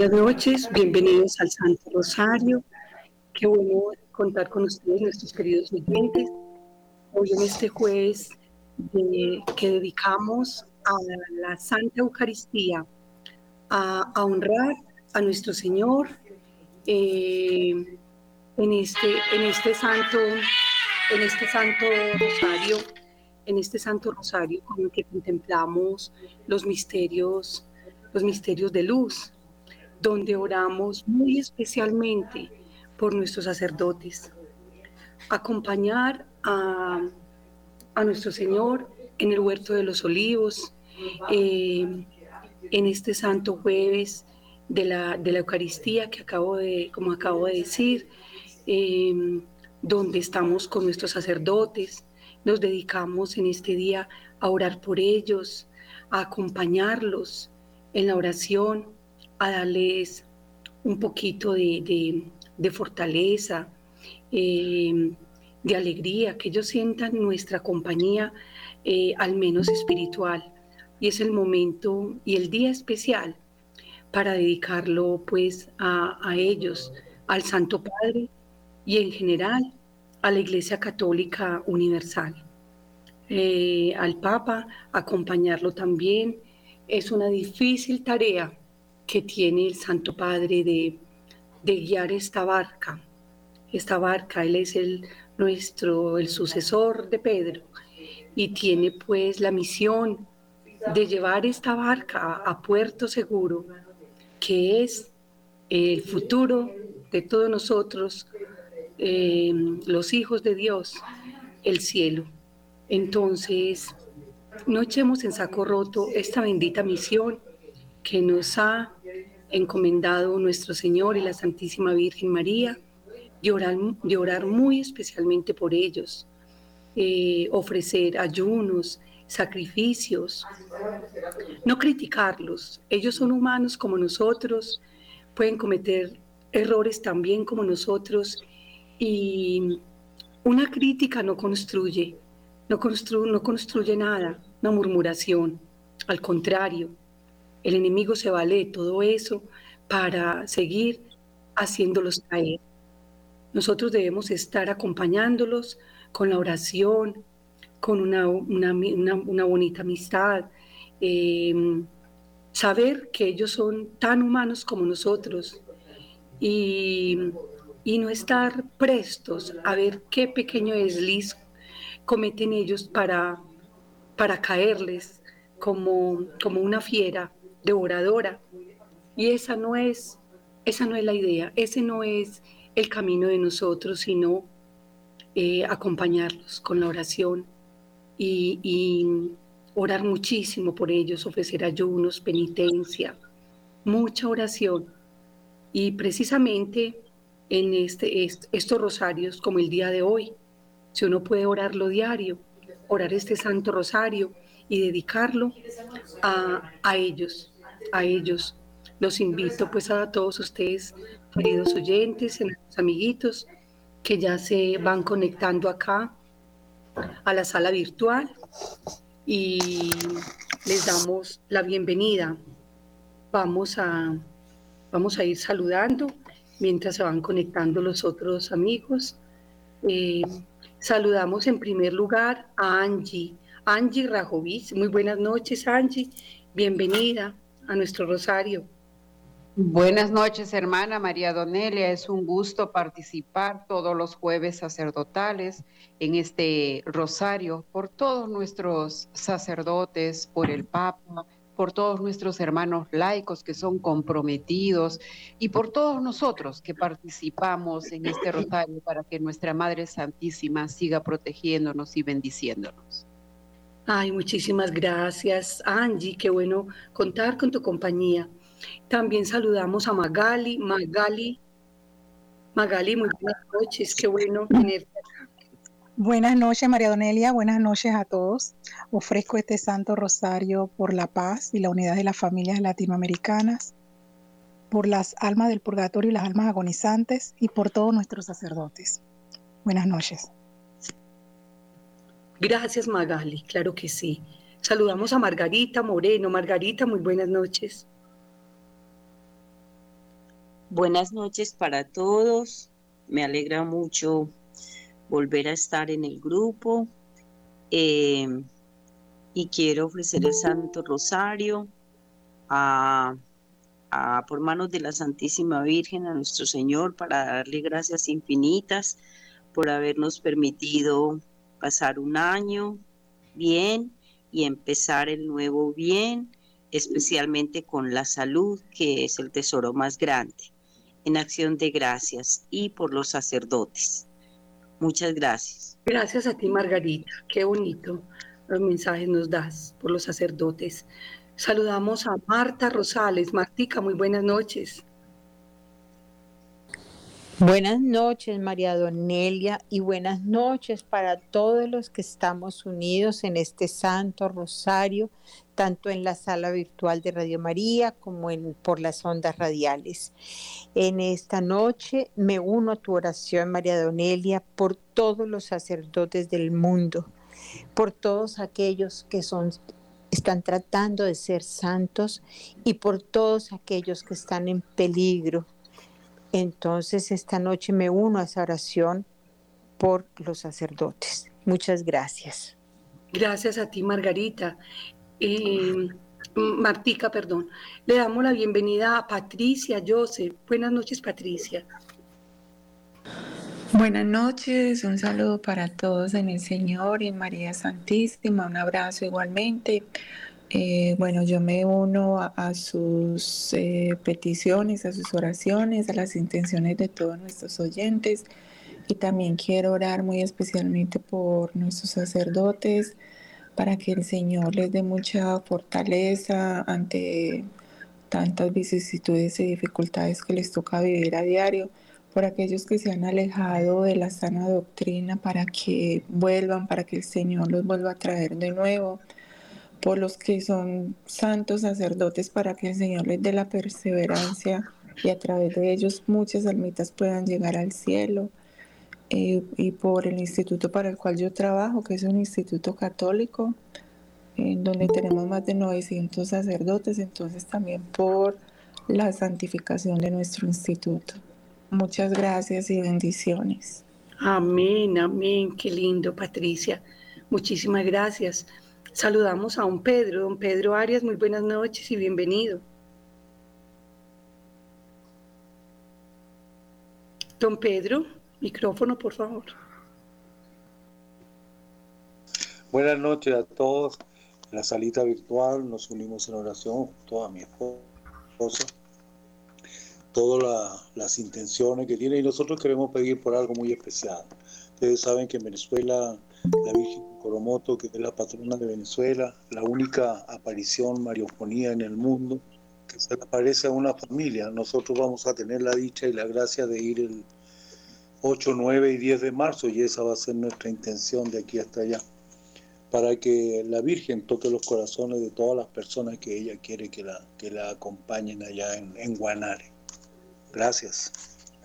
Buenas noches. Bienvenidos al Santo Rosario. Qué bueno contar con ustedes, nuestros queridos oyentes. Hoy en este jueves que dedicamos a la Santa Eucaristía, a, honrar a nuestro Señor eh, en, este, en este santo, en este santo rosario, en este santo rosario con el que contemplamos los misterios, los misterios de luz, donde oramos muy especialmente por nuestros sacerdotes. Acompañar a, a nuestro Señor en el huerto de los olivos, eh, en este santo jueves de la, de la, Eucaristía que acabo de, como acabo de decir, eh, donde estamos con nuestros sacerdotes, nos dedicamos en este día a orar por ellos, a acompañarlos en la oración, a darles un poquito de, de, fortaleza, eh, de alegría, que ellos sientan nuestra compañía, eh, al menos espiritual. Y es el momento y el día especial para dedicarlo pues a, ellos, al Santo Padre y en general a la Iglesia Católica Universal. Eh, al Papa, acompañarlo también. Es una difícil tarea que tiene el Santo Padre de, guiar esta barca. Esta barca, Él es el nuestro, el sucesor de Pedro, y tiene pues la misión de llevar esta barca a puerto seguro, que es el futuro de todos nosotros eh, los hijos de Dios, el cielo. Entonces, no echemos en saco roto esta bendita misión que nos ha encomendado nuestro Señor y la Santísima Virgen María, y orar, muy especialmente por ellos, eh, ofrecer ayunos, sacrificios, no criticarlos. Ellos son humanos como nosotros, pueden cometer errores también como nosotros y una crítica no construye, no, no construye nada, una murmuración. Al contrario, el enemigo se vale todo eso para seguir haciéndolos caer. Nosotros debemos estar acompañándolos con la oración, con una, una, bonita amistad, eh, saber que ellos son tan humanos como nosotros y y no estar prestos a ver qué pequeño desliz cometen ellos para, para caerles como, como una fiera devoradora. Y esa no es, esa no es la idea, ese no es el camino de nosotros, sino eh, acompañarlos con la oración y, y orar muchísimo por ellos, ofrecer ayunos, penitencia, mucha oración. Y precisamente en este, estos rosarios como el día de hoy. Si uno puede orarlo diario, orar este Santo Rosario y dedicarlo a, a ellos, a ellos. Los invito pues a todos ustedes, queridos oyentes, amiguitos, que ya se van conectando acá a la sala virtual y les damos la bienvenida. Vamos a, vamos a ir saludando mientras se van conectando los otros amigos. Eh, saludamos en primer lugar a Angie, Angie Rajovic. Muy buenas noches, Angie. Bienvenida a nuestro rosario. Buenas noches, hermana María Donelia. Es un gusto participar todos los jueves sacerdotales en este rosario por todos nuestros sacerdotes, por el Papa, por todos nuestros hermanos laicos que son comprometidos y por todos nosotros que participamos en este rosario para que nuestra Madre Santísima siga protegiéndonos y bendiciéndonos. Ay, muchísimas gracias, Angie. Qué bueno contar con tu compañía. También saludamos a Magali. Magali, Magali, muy buenas noches. Qué bueno tenerte Buenas noches, María Donelia. Buenas noches a todos. Ofrezco este Santo Rosario por la paz y la unidad de las familias latinoamericanas, por las almas del purgatorio y las almas agonizantes y por todos nuestros sacerdotes. Buenas noches. Gracias, Magali. Claro que sí. Saludamos a Margarita Moreno. Margarita, muy buenas noches. Buenas noches para todos. Me alegra mucho volver a estar en el grupo. Eh, y quiero ofrecer el Santo Rosario a, por manos de la Santísima Virgen a nuestro Señor para darle gracias infinitas por habernos permitido pasar un año bien y empezar el nuevo bien, especialmente con la salud, que es el tesoro más grande en acción de gracias y por los sacerdotes. Muchas gracias. Gracias a ti, Margarita. Qué bonito los mensajes nos das por los sacerdotes. Saludamos a Marta Rosales. Martica, muy buenas noches. Buenas noches, María Donelia, y buenas noches para todos los que estamos unidos en este Santo Rosario, tanto en la sala virtual de Radio María como por las ondas radiales. En esta noche me uno a tu oración, María Donelia, por todos los sacerdotes del mundo, por todos aquellos que son están tratando de ser santos y por todos aquellos que están en peligro entonces esta noche me uno a esa oración por los sacerdotes. Muchas gracias. Gracias a ti, Margarita. Eh, Martica, perdón. Le damos la bienvenida a Patricia Joseph. Buenas noches, Patricia. Buenas noches, un saludo para todos en el Señor y en María Santísima, un abrazo igualmente. Eh, bueno, yo me uno a, sus eh, peticiones, a sus oraciones, a las intenciones de todos nuestros oyentes. Y también quiero orar muy especialmente por nuestros sacerdotes para que el Señor les dé mucha fortaleza ante tantas vicisitudes y dificultades que les toca vivir a diario, por aquellos que se han alejado de la sana doctrina para que vuelvan, para que el Señor los vuelva a traer de nuevo por los que son santos sacerdotes para que el Señor les dé la perseverancia y a través de ellos muchas almitas puedan llegar al cielo. Eh, y por el instituto para el cual yo trabajo, que es un instituto católico, donde tenemos más de 900 sacerdotes, entonces también por la santificación de nuestro instituto. Muchas gracias y bendiciones. Amén, amén, qué lindo, Patricia. Muchísimas gracias. Saludamos a don Pedro. Don Pedro Arias, muy buenas noches y bienvenido. Don Pedro, micrófono, por favor. Buenas noches a todos. En la salita virtual nos unimos en oración, toda mi esposa, todas las intenciones que tiene y nosotros queremos pedir por algo muy especial. Ustedes saben que en Venezuela la Virgen Coromoto, que es la patrona de Venezuela, la única aparición mariofonía en el mundo que se aparece a una familia. Nosotros vamos a tener la dicha y la gracia de ir el 8, 9 y 10 de marzo y esa va a ser nuestra intención de aquí hasta allá, para que la Virgen toque los corazones de todas las personas que ella quiere que la, que la acompañen allá en, en Guanare. Gracias.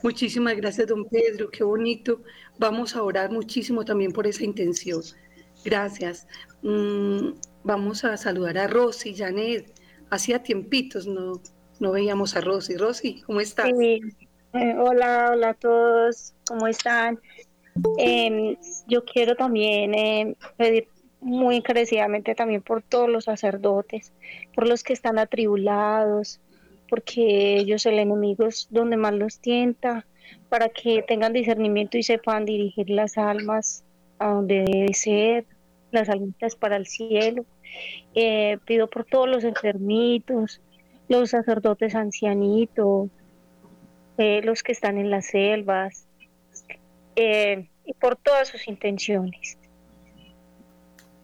Muchísimas gracias, don Pedro, qué bonito. Vamos a orar muchísimo también por esa intención. Gracias. Mm, vamos a saludar a Rosy, Janet. Hacía tiempitos no, no veíamos a Rosy. Rosy, ¿cómo estás? Eh, hola, hola a todos, ¿cómo están? Em, yo quiero también em, pedir muy encarecidamente también por todos los sacerdotes, por los que están atribulados, porque ellos el enemigo es donde más los tienta, para que tengan discernimiento y sepan dirigir las almas a donde debe ser, las almitas para el cielo. Eh, pido por todos los enfermitos, los sacerdotes ancianitos, eh, los que están en las selvas, eh, y por todas sus intenciones.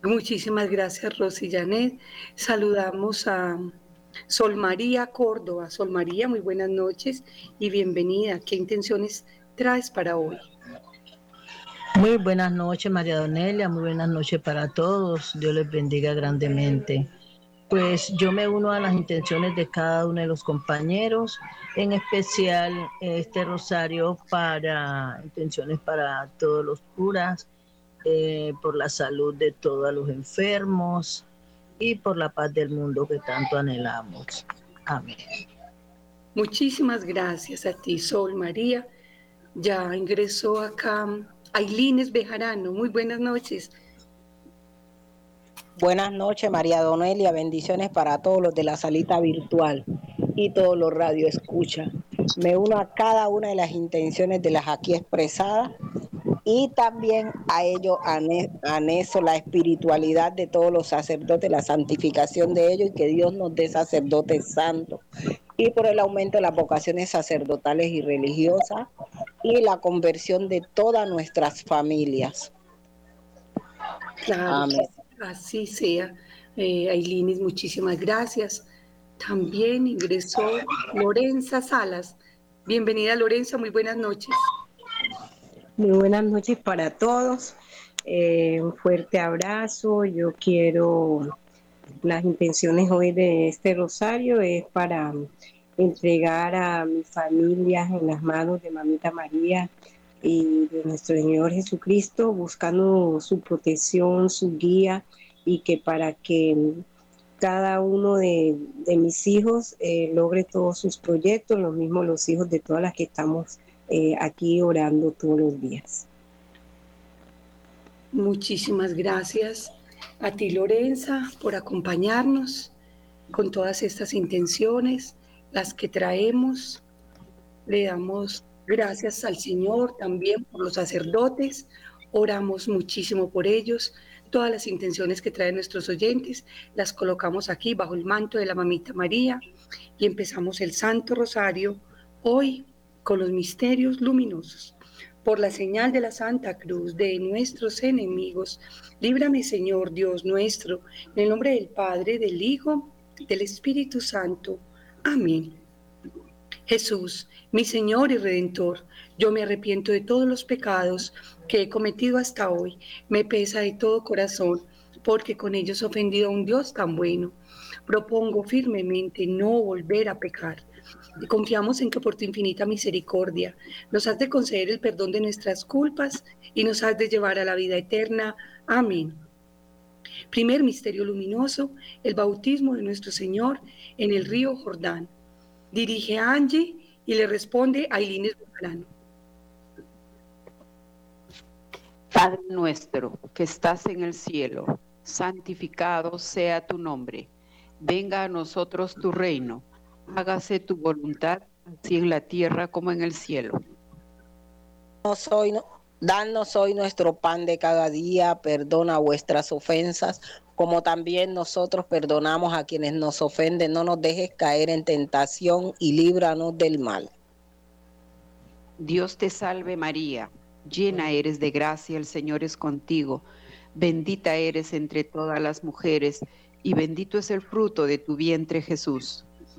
Muchísimas gracias, Rosy Janet. Saludamos a Sol María Córdoba. Sol María, muy buenas noches y bienvenida. ¿Qué intenciones traes para hoy? Muy buenas noches, María Donelia, muy buenas noches para todos. Dios les bendiga grandemente. Pues yo me uno a las intenciones de cada uno de los compañeros, en especial este rosario para intenciones para todos los curas, eh, por la salud de todos los enfermos y por la paz del mundo que tanto anhelamos. Amén. Muchísimas gracias a ti, Sol María. Ya ingresó acá Ailines Bejarano. Muy buenas noches. Buenas noches, María Donelia. Bendiciones para todos los de la salita virtual y todos los radio escucha. Me uno a cada una de las intenciones de las aquí expresadas y también a ello aneso la espiritualidad de todos los sacerdotes, la santificación de ellos y que Dios nos dé sacerdotes santos y por el aumento de las vocaciones sacerdotales y religiosas y la conversión de todas nuestras familias. Claro, así sea. Eh, Ailinis, muchísimas gracias. También ingresó Lorenza Salas. Bienvenida Lorenza, muy buenas noches. Muy buenas noches para todos. Eh, un fuerte abrazo. Yo quiero, las intenciones hoy de este rosario es para entregar a mis familias en las manos de Mamita María y de nuestro Señor Jesucristo, buscando su protección, su guía y que para que cada uno de, mis hijos eh, logre todos sus proyectos, lo mismo los hijos de todas las que estamos eh, aquí orando todos los días. Muchísimas gracias a ti, Lorenza, por acompañarnos con todas estas intenciones, las que traemos. Le damos gracias al Señor también por los sacerdotes. Oramos muchísimo por ellos Todas las intenciones que traen nuestros oyentes las colocamos aquí bajo el manto de la mamita María y empezamos el Santo Rosario hoy con los misterios luminosos. Por la señal de la Santa Cruz de nuestros enemigos, líbrame Señor Dios nuestro, en el nombre del Padre, del Hijo, del Espíritu Santo. Amén. Jesús, mi Señor y Redentor, yo me arrepiento de todos los pecados que he cometido hasta hoy. Me pesa de todo corazón, porque con ellos he ofendido a un Dios tan bueno. Propongo firmemente no volver a pecar. Confiamos en que por tu infinita misericordia nos has de conceder el perdón de nuestras culpas y nos has de llevar a la vida eterna. Amén. Primer misterio luminoso, el bautismo de nuestro Señor en el río Jordán. Dirige a Angie y le responde a Ilines Padre nuestro que estás en el cielo, santificado sea tu nombre. Venga a nosotros tu reino. Hágase tu voluntad, así en la tierra como en el cielo. danos hoy nuestro pan de cada día, perdona vuestras ofensas, como también nosotros perdonamos a quienes nos ofenden. No nos dejes caer en tentación y líbranos del mal. Dios te salve María llena eres de gracia, el Señor es contigo, bendita eres entre todas las mujeres, y bendito es el fruto de tu vientre Jesús.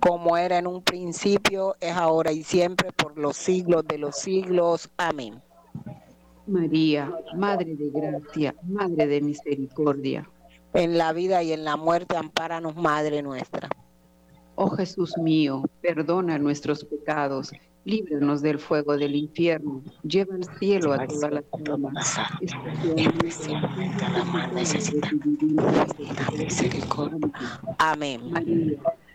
como era en un principio, es ahora y siempre, por los siglos de los siglos. Amén. María, Madre de Gracia, Madre de Misericordia. En la vida y en la muerte, ampáranos, Madre nuestra. Oh Jesús mío, perdona nuestros pecados, líbranos del fuego del infierno, lleva al cielo a todas las almas, especialmente a Amén. María,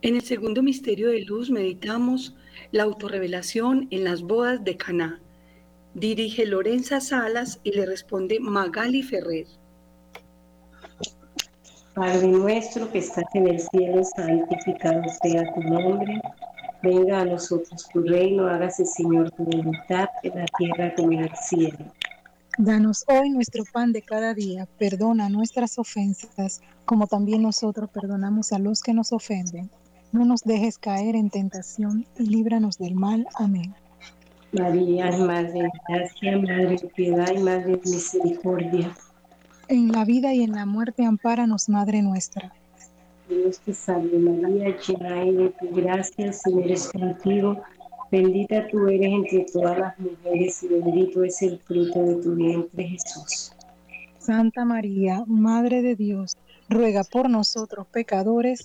En el segundo misterio de luz meditamos la autorrevelación en las bodas de Caná. Dirige Lorenza Salas y le responde Magali Ferrer. Padre nuestro que estás en el cielo, santificado sea tu nombre. Venga a nosotros tu reino, hágase Señor tu voluntad en la tierra como en el cielo. Danos hoy nuestro pan de cada día, perdona nuestras ofensas, como también nosotros perdonamos a los que nos ofenden no nos dejes caer en tentación y líbranos del mal. Amén. María, Madre de Gracia, Madre de Piedad y Madre de Misericordia. En la vida y en la muerte, ampáranos, Madre nuestra. Dios te salve María, llena de tu gracia, Señor es contigo. Bendita tú eres entre todas las mujeres y bendito es el fruto de tu vientre, Jesús. Santa María, Madre de Dios, ruega por nosotros pecadores,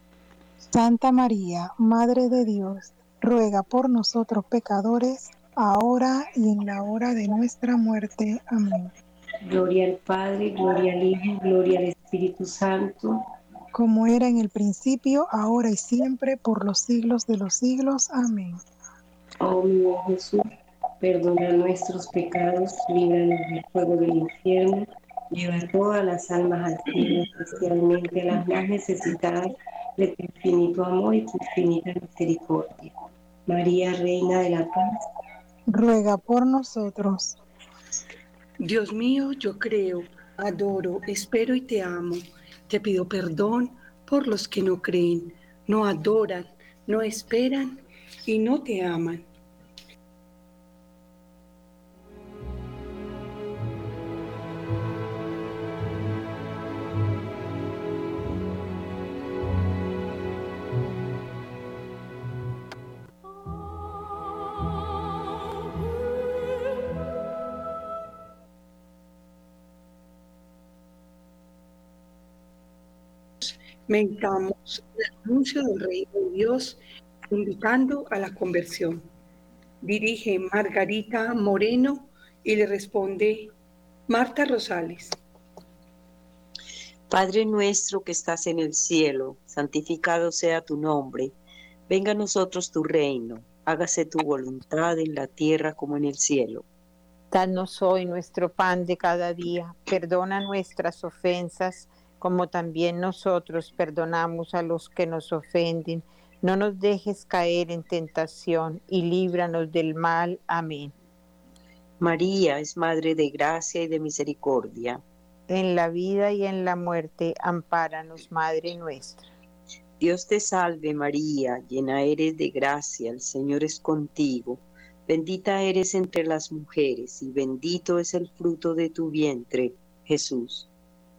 Santa María, Madre de Dios, ruega por nosotros pecadores, ahora y en la hora de nuestra muerte. Amén. Gloria al Padre, gloria al Hijo, gloria al Espíritu Santo. Como era en el principio, ahora y siempre, por los siglos de los siglos. Amén. Oh mi Jesús, perdona nuestros pecados, líbranos del fuego del infierno, lleva todas las almas al cielo, especialmente las más necesitadas de tu infinito amor y tu infinita misericordia. María, Reina de la Paz, ruega por nosotros. Dios mío, yo creo, adoro, espero y te amo. Te pido perdón por los que no creen, no adoran, no esperan y no te aman. Mentamos el anuncio del reino de Dios, invitando a la conversión. Dirige Margarita Moreno y le responde Marta Rosales. Padre nuestro que estás en el cielo, santificado sea tu nombre. Venga a nosotros tu reino. Hágase tu voluntad en la tierra como en el cielo. Danos hoy nuestro pan de cada día. Perdona nuestras ofensas como también nosotros perdonamos a los que nos ofenden. No nos dejes caer en tentación y líbranos del mal. Amén. María es Madre de gracia y de misericordia. En la vida y en la muerte, ampáranos, Madre nuestra. Dios te salve María, llena eres de gracia, el Señor es contigo. Bendita eres entre las mujeres y bendito es el fruto de tu vientre, Jesús.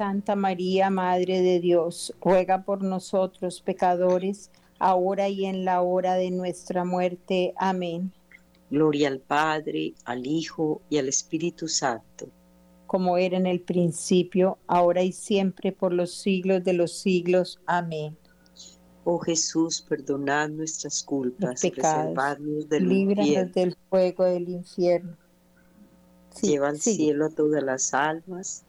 Santa María, Madre de Dios, ruega por nosotros pecadores, ahora y en la hora de nuestra muerte. Amén. Gloria al Padre, al Hijo y al Espíritu Santo. Como era en el principio, ahora y siempre, por los siglos de los siglos. Amén. Oh Jesús, perdonad nuestras culpas, preservadnos del líbranos del fuego del infierno. Lleva al cielo a todas las almas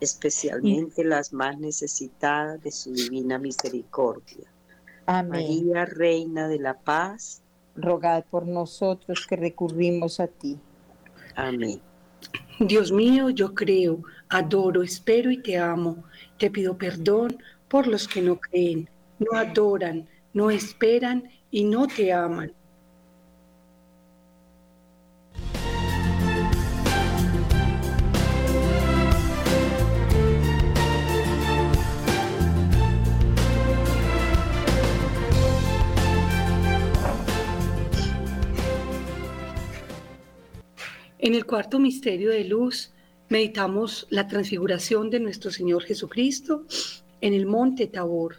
especialmente las más necesitadas de su divina misericordia. Amén. María, Reina de la Paz, rogad por nosotros que recurrimos a ti. Amén. Dios mío, yo creo, adoro, espero y te amo. Te pido perdón por los que no creen, no adoran, no esperan y no te aman. En el cuarto misterio de luz meditamos la transfiguración de nuestro Señor Jesucristo en el monte Tabor.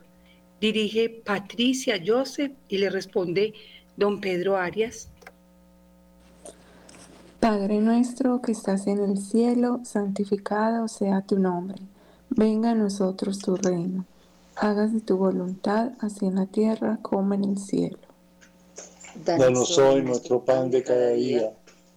Dirige Patricia Joseph y le responde don Pedro Arias. Padre nuestro que estás en el cielo, santificado sea tu nombre. Venga a nosotros tu reino. Hágase tu voluntad, así en la tierra como en el cielo. Danos hoy nuestro pan de cada día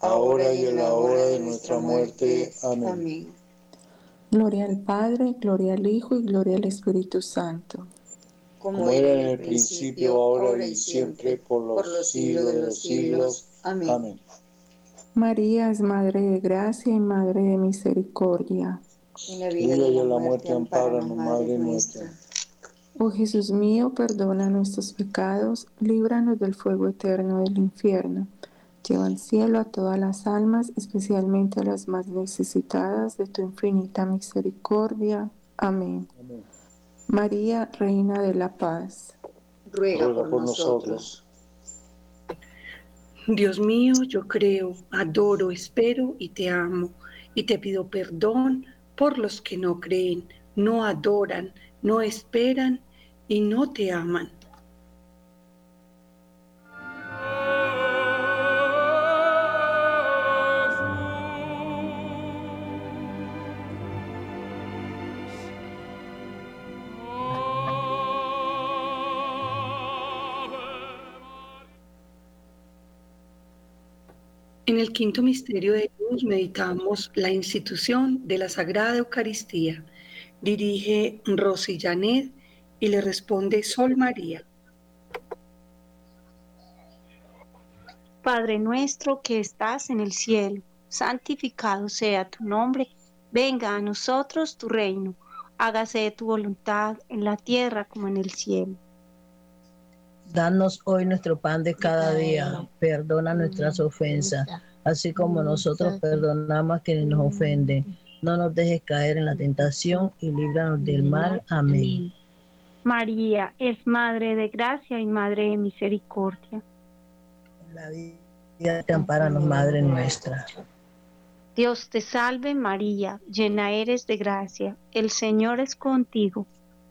ahora y en la hora de nuestra muerte. Amén. Gloria al Padre, gloria al Hijo y gloria al Espíritu Santo. Como era en el principio, ahora y siempre, por los, siglos de los siglos. Amén. María es Madre de Gracia y Madre de Misericordia. En la vida y en la muerte, amparanos, Madre nuestra. Oh Jesús mío, perdona nuestros pecados, líbranos del fuego eterno del infierno. Lleva al cielo a todas las almas, especialmente a las más necesitadas de tu infinita misericordia. Amén. María, Reina de la Paz. Ruega, por, nosotros. Dios mío, yo creo, adoro, espero y te amo. Y te pido perdón por los que no creen, no adoran, no esperan y no te aman. En el quinto misterio de luz meditamos la institución de la Sagrada Eucaristía. Dirige Rosy Janet y le responde Sol María. Padre nuestro que estás en el cielo, santificado sea tu nombre, venga a nosotros tu reino, hágase tu voluntad en la tierra como en el cielo. Danos hoy nuestro pan de cada día, perdona nuestras ofensas, así como nosotros perdonamos a quienes nos ofenden. No nos dejes caer en la tentación y líbranos del mal. Amén. María es Madre de Gracia y Madre de Misericordia. la vida te amparanos, Madre nuestra. Dios te salve María, llena eres de gracia, el Señor es contigo.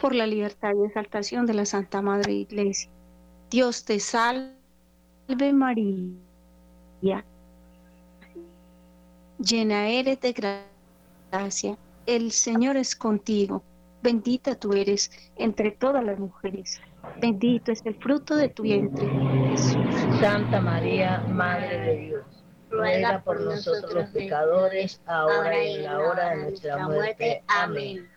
por la libertad y exaltación de la Santa Madre Iglesia. Dios te salve María, llena eres de gracia, el Señor es contigo, bendita tú eres entre todas las mujeres, bendito es el fruto de tu vientre, Jesús. Santa María, Madre de Dios, ruega por nosotros los pecadores, ahora y en la hora de nuestra muerte. Amén.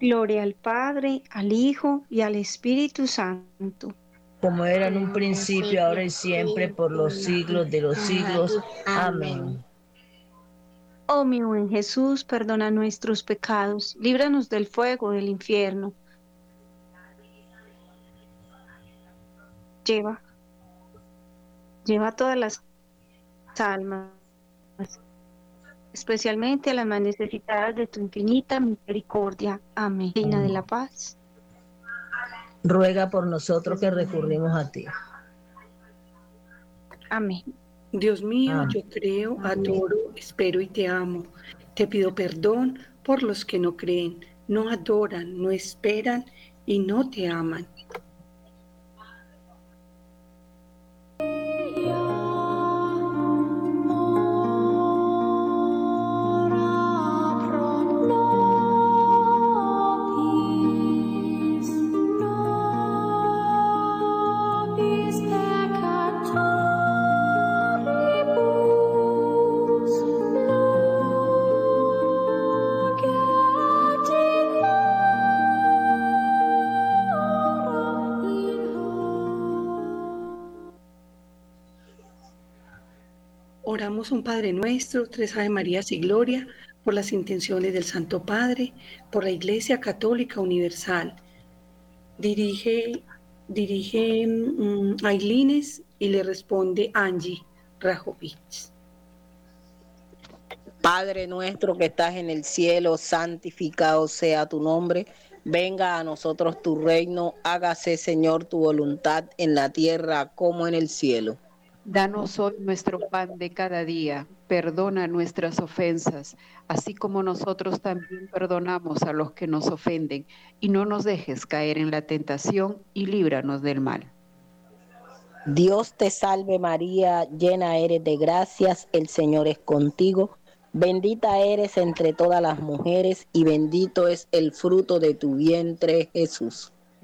Gloria al Padre, al Hijo y al Espíritu Santo. Como era en un principio, ahora y siempre, por los siglos de los siglos. Amén. Oh mi buen Jesús, perdona nuestros pecados, líbranos del fuego del infierno. Lleva, lleva todas las almas especialmente a las más necesitadas de tu infinita misericordia. Amén. Reina de la paz. Ruega por nosotros que recurrimos a ti. Amén. Dios mío, yo creo, adoro, espero y te amo. Te pido perdón por los que no creen, no adoran, no esperan y no te aman. Un Padre nuestro, tres Ave Marías y Gloria, por las intenciones del Santo Padre, por la Iglesia Católica Universal. Dirige, dirige mm, Ailines y le responde Angie. Rajovich. Padre nuestro que estás en el cielo, santificado sea tu nombre. Venga a nosotros tu reino, hágase Señor tu voluntad en la tierra como en el cielo. Danos hoy nuestro pan de cada día, perdona nuestras ofensas, así como nosotros también perdonamos a los que nos ofenden, y no nos dejes caer en la tentación y líbranos del mal. Dios te salve María, llena eres de gracias, el Señor es contigo, bendita eres entre todas las mujeres y bendito es el fruto de tu vientre Jesús.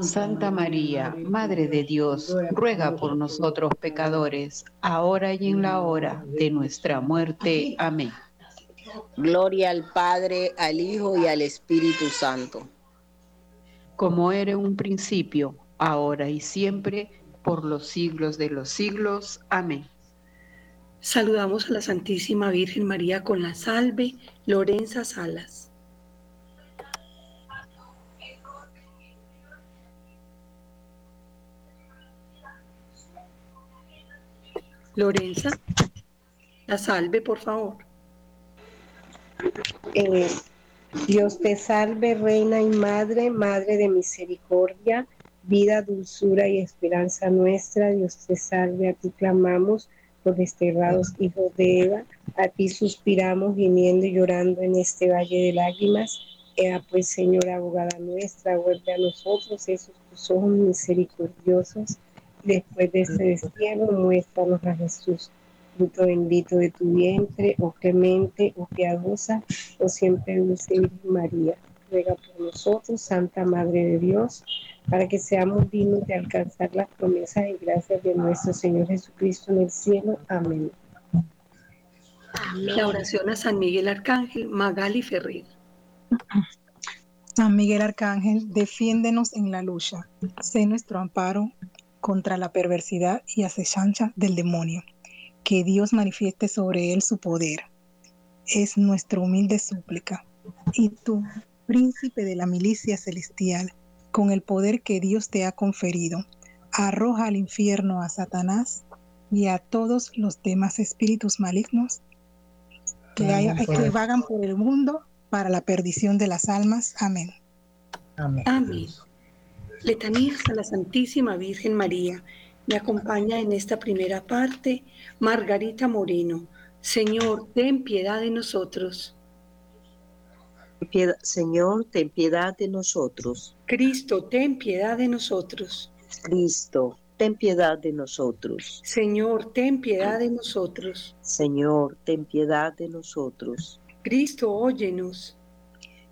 Santa María, Madre de Dios, ruega por nosotros pecadores, ahora y en la hora de nuestra muerte. Amén. Gloria al Padre, al Hijo y al Espíritu Santo. Como era en un principio, ahora y siempre, por los siglos de los siglos. Amén. Saludamos a la Santísima Virgen María con la salve, Lorenza Salas. Lorenza, la salve, por favor. Eh, Dios te salve, Reina y Madre, Madre de Misericordia, vida, dulzura y esperanza nuestra. Dios te salve, a ti clamamos, por desterrados hijos de Eva. A ti suspiramos, gimiendo y llorando en este valle de lágrimas. Ea pues, Señora abogada nuestra, vuelve a nosotros esos tus ojos misericordiosos Después de este destierro, muéstranos a Jesús, fruto bendito de tu vientre, oh clemente, oh piadosa, oh siempre dulce Virgen María. Ruega por nosotros, Santa Madre de Dios, para que seamos dignos de alcanzar las promesas y gracias de nuestro Señor Jesucristo en el cielo. Amén. La oración a San Miguel Arcángel, Magali Ferrer. San Miguel Arcángel, defiéndenos en la lucha. Sé nuestro amparo contra la perversidad y acechanza del demonio. Que Dios manifieste sobre él su poder. Es nuestra humilde súplica. Y tú, príncipe de la milicia celestial, con el poder que Dios te ha conferido, arroja al infierno a Satanás y a todos los demás espíritus malignos que, haya, que vagan por el mundo para la perdición de las almas. Amén. Amén. Amén. Letanías a la Santísima Virgen María. Me acompaña en esta primera parte Margarita Moreno. Señor, ten piedad de nosotros. Señor, ten piedad de nosotros. Cristo, ten piedad de nosotros. Cristo, ten piedad de nosotros. Señor, ten piedad de nosotros. Señor, ten piedad de nosotros. Cristo, óyenos.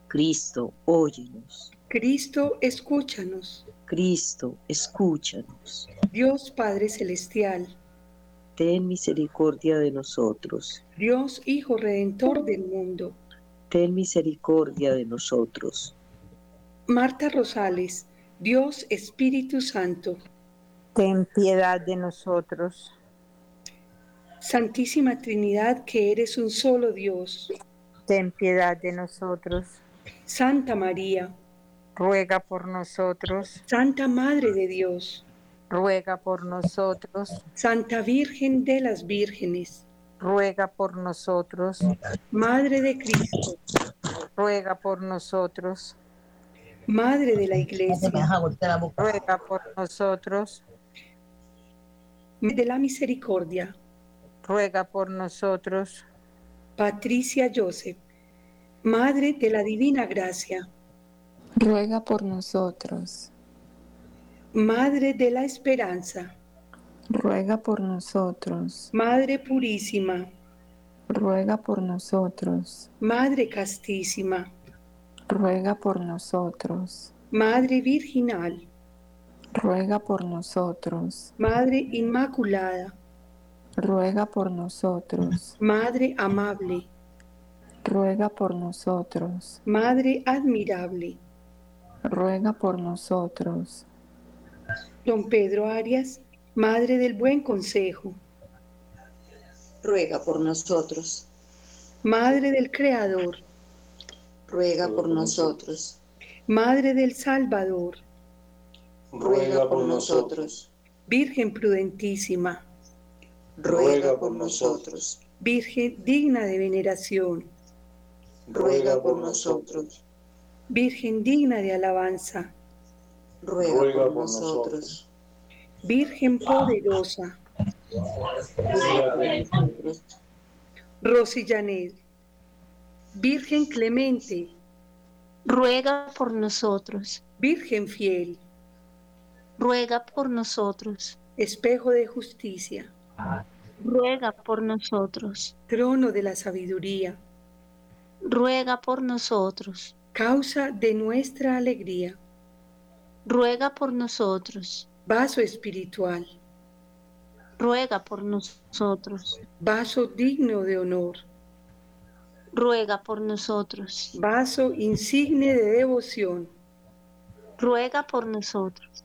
Cristo, óyenos. Cristo, escúchanos. Cristo, escúchanos. Dios Padre Celestial, ten misericordia de nosotros. Dios Hijo Redentor del mundo, ten misericordia de nosotros. Marta Rosales, Dios Espíritu Santo, ten piedad de nosotros. Santísima Trinidad, que eres un solo Dios, ten piedad de nosotros. Santa María, ruega por nosotros. Santa Madre de Dios, ruega por nosotros. Santa Virgen de las Vírgenes, ruega por nosotros. Madre de Cristo, ruega por nosotros. Madre de la Iglesia, ruega por nosotros. De la Misericordia, ruega por nosotros. Patricia Joseph, Madre de la Divina Gracia, ruega por nosotros. Madre de la Esperanza, ruega por nosotros. Madre Purísima, ruega por nosotros. Madre castísima, ruega por nosotros. Madre virginal, ruega por nosotros. Madre inmaculada, ruega por nosotros. Madre amable, ruega por nosotros. Madre admirable, ruega por nosotros. Don Pedro Arias, Madre del Buen Consejo, ruega por nosotros. Madre del Creador, ruega por nosotros. Madre del Salvador, ruega por nosotros. Virgen prudentísima, ruega por nosotros. Virgen digna de veneración, ruega por nosotros. Virgen digna de alabanza, ruega por nosotros. Virgen poderosa, Rosillanet, Virgen clemente, ruega por nosotros. Virgen fiel, ruega por nosotros. espejo de justicia, Ruega por nosotros. trono de la sabiduría, Ruega por nosotros. Causa de nuestra alegría, Ruega por nosotros. vaso espiritual, Ruega por nosotros. vaso digno de honor, Ruega por nosotros. vaso insigne de devoción, Ruega por nosotros.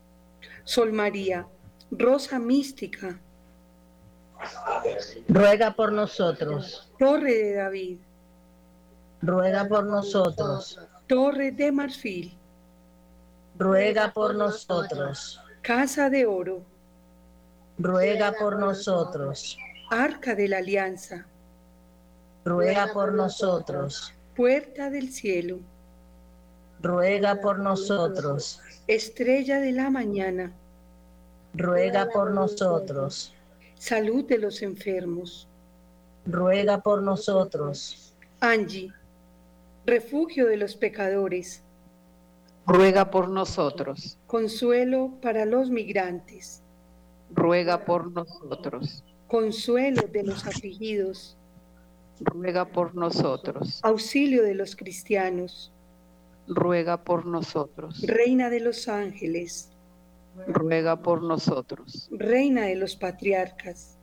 Sol María, rosa mística, Ruega por nosotros. torre de David, Ruega por nosotros. Torre de marfil, Ruega por nosotros. casa de oro, Ruega por nosotros. arca de la alianza, Ruega por nosotros. puerta del cielo, Ruega por nosotros. estrella de la mañana, Ruega por nosotros. salud de los enfermos, Ruega por nosotros. Angie, refugio de los pecadores, Ruega por nosotros. consuelo para los migrantes, Ruega por nosotros. consuelo de los afligidos, Ruega por nosotros. auxilio de los cristianos, Ruega por nosotros. reina de los ángeles, Ruega por nosotros. reina de los patriarcas,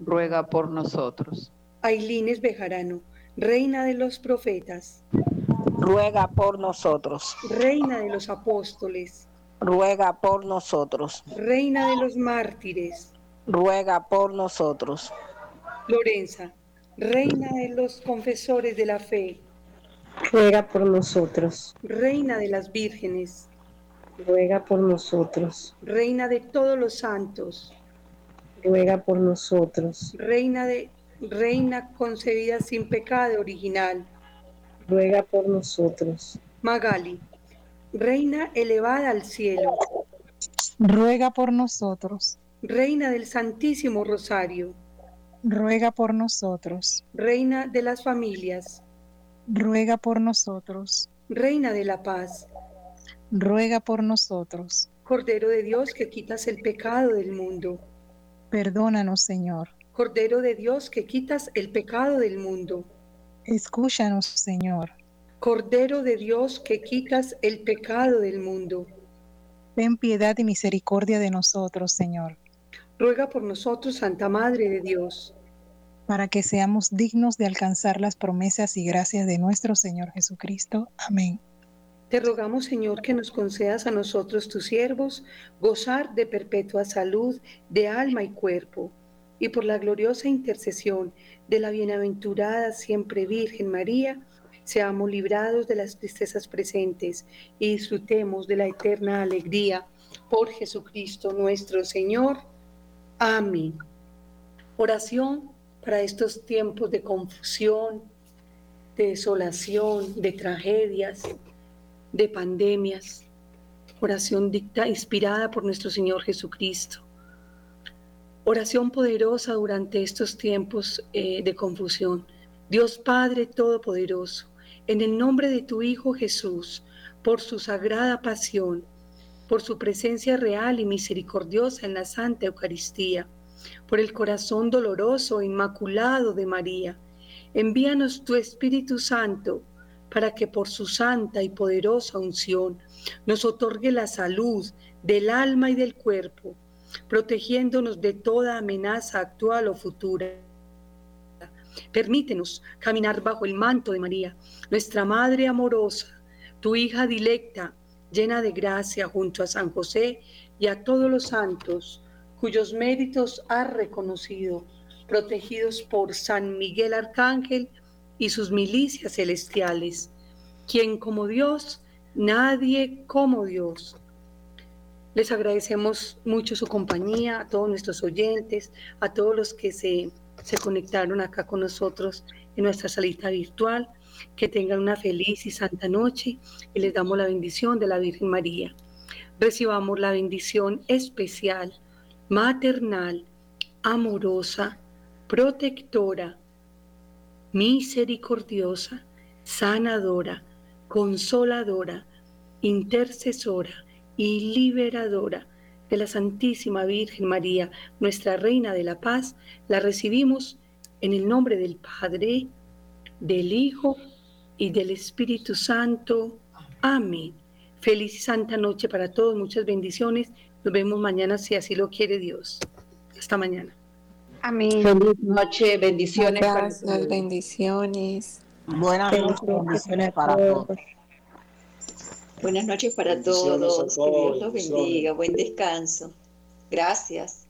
Ruega por nosotros. Ailines Bejarano, reina de los profetas, ruega por nosotros, reina de los apóstoles, ruega por nosotros, reina de los mártires, ruega por nosotros, Lorenza, reina de los confesores de la fe, ruega por nosotros, reina de las vírgenes, ruega por nosotros, reina de todos los santos, ruega por nosotros, reina de reina concebida sin pecado original, ruega por nosotros, Magali, reina elevada al cielo, ruega por nosotros, reina del Santísimo Rosario, ruega por nosotros, reina de las familias, ruega por nosotros, reina de la paz, ruega por nosotros. Cordero de Dios que quitas el pecado del mundo, Perdónanos, Señor. Cordero de Dios que quitas el pecado del mundo, Escúchanos, Señor. Cordero de Dios que quitas el pecado del mundo, Ten piedad y misericordia de nosotros, Señor, ruega por nosotros, Santa Madre de Dios, para que seamos dignos de alcanzar las promesas y gracias de nuestro Señor Jesucristo. Amén. Te rogamos, Señor, que nos concedas a nosotros, tus siervos, gozar de perpetua salud de alma y cuerpo, y por la gloriosa intercesión de la bienaventurada siempre Virgen María, seamos librados de las tristezas presentes y disfrutemos de la eterna alegría por Jesucristo nuestro Señor. Amén. Oración para estos tiempos de confusión, de desolación, de tragedias, de pandemias. Oración dicta, inspirada por nuestro Señor Jesucristo. Oración poderosa durante estos tiempos eh, de confusión. Dios Padre Todopoderoso, en el nombre de tu Hijo Jesús, por su sagrada pasión, por su presencia real y misericordiosa en la Santa Eucaristía, por el corazón doloroso e inmaculado de María, Envíanos tu Espíritu Santo para que por su santa y poderosa unción nos otorgue la salud del alma y del cuerpo, protegiéndonos de toda amenaza actual o futura. Permítenos caminar bajo el manto de María, nuestra Madre amorosa, tu hija dilecta, llena de gracia junto a San José y a todos los santos, cuyos méritos has reconocido, protegidos por San Miguel Arcángel y sus milicias celestiales, quien como Dios, nadie como Dios. Les agradecemos mucho su compañía, a todos nuestros oyentes, a todos los que se, se conectaron acá con nosotros en nuestra salita virtual. Que tengan una feliz y santa noche y les damos la bendición de la Virgen María. Recibamos la bendición especial, maternal, amorosa, protectora, misericordiosa, sanadora, consoladora, intercesora y liberadora de la Santísima Virgen María, nuestra Reina de la Paz, la recibimos en el nombre del Padre, del Hijo y del Espíritu Santo. Amén. Feliz y santa noche para todos, muchas bendiciones. Nos vemos mañana si así lo quiere Dios. Hasta mañana. Amén. Feliz noche, bendiciones. Gracias, bendiciones. Buenas noches, bendiciones para todos. Buenas noches para todos. Que Dios los bendiga. Buen descanso. Gracias.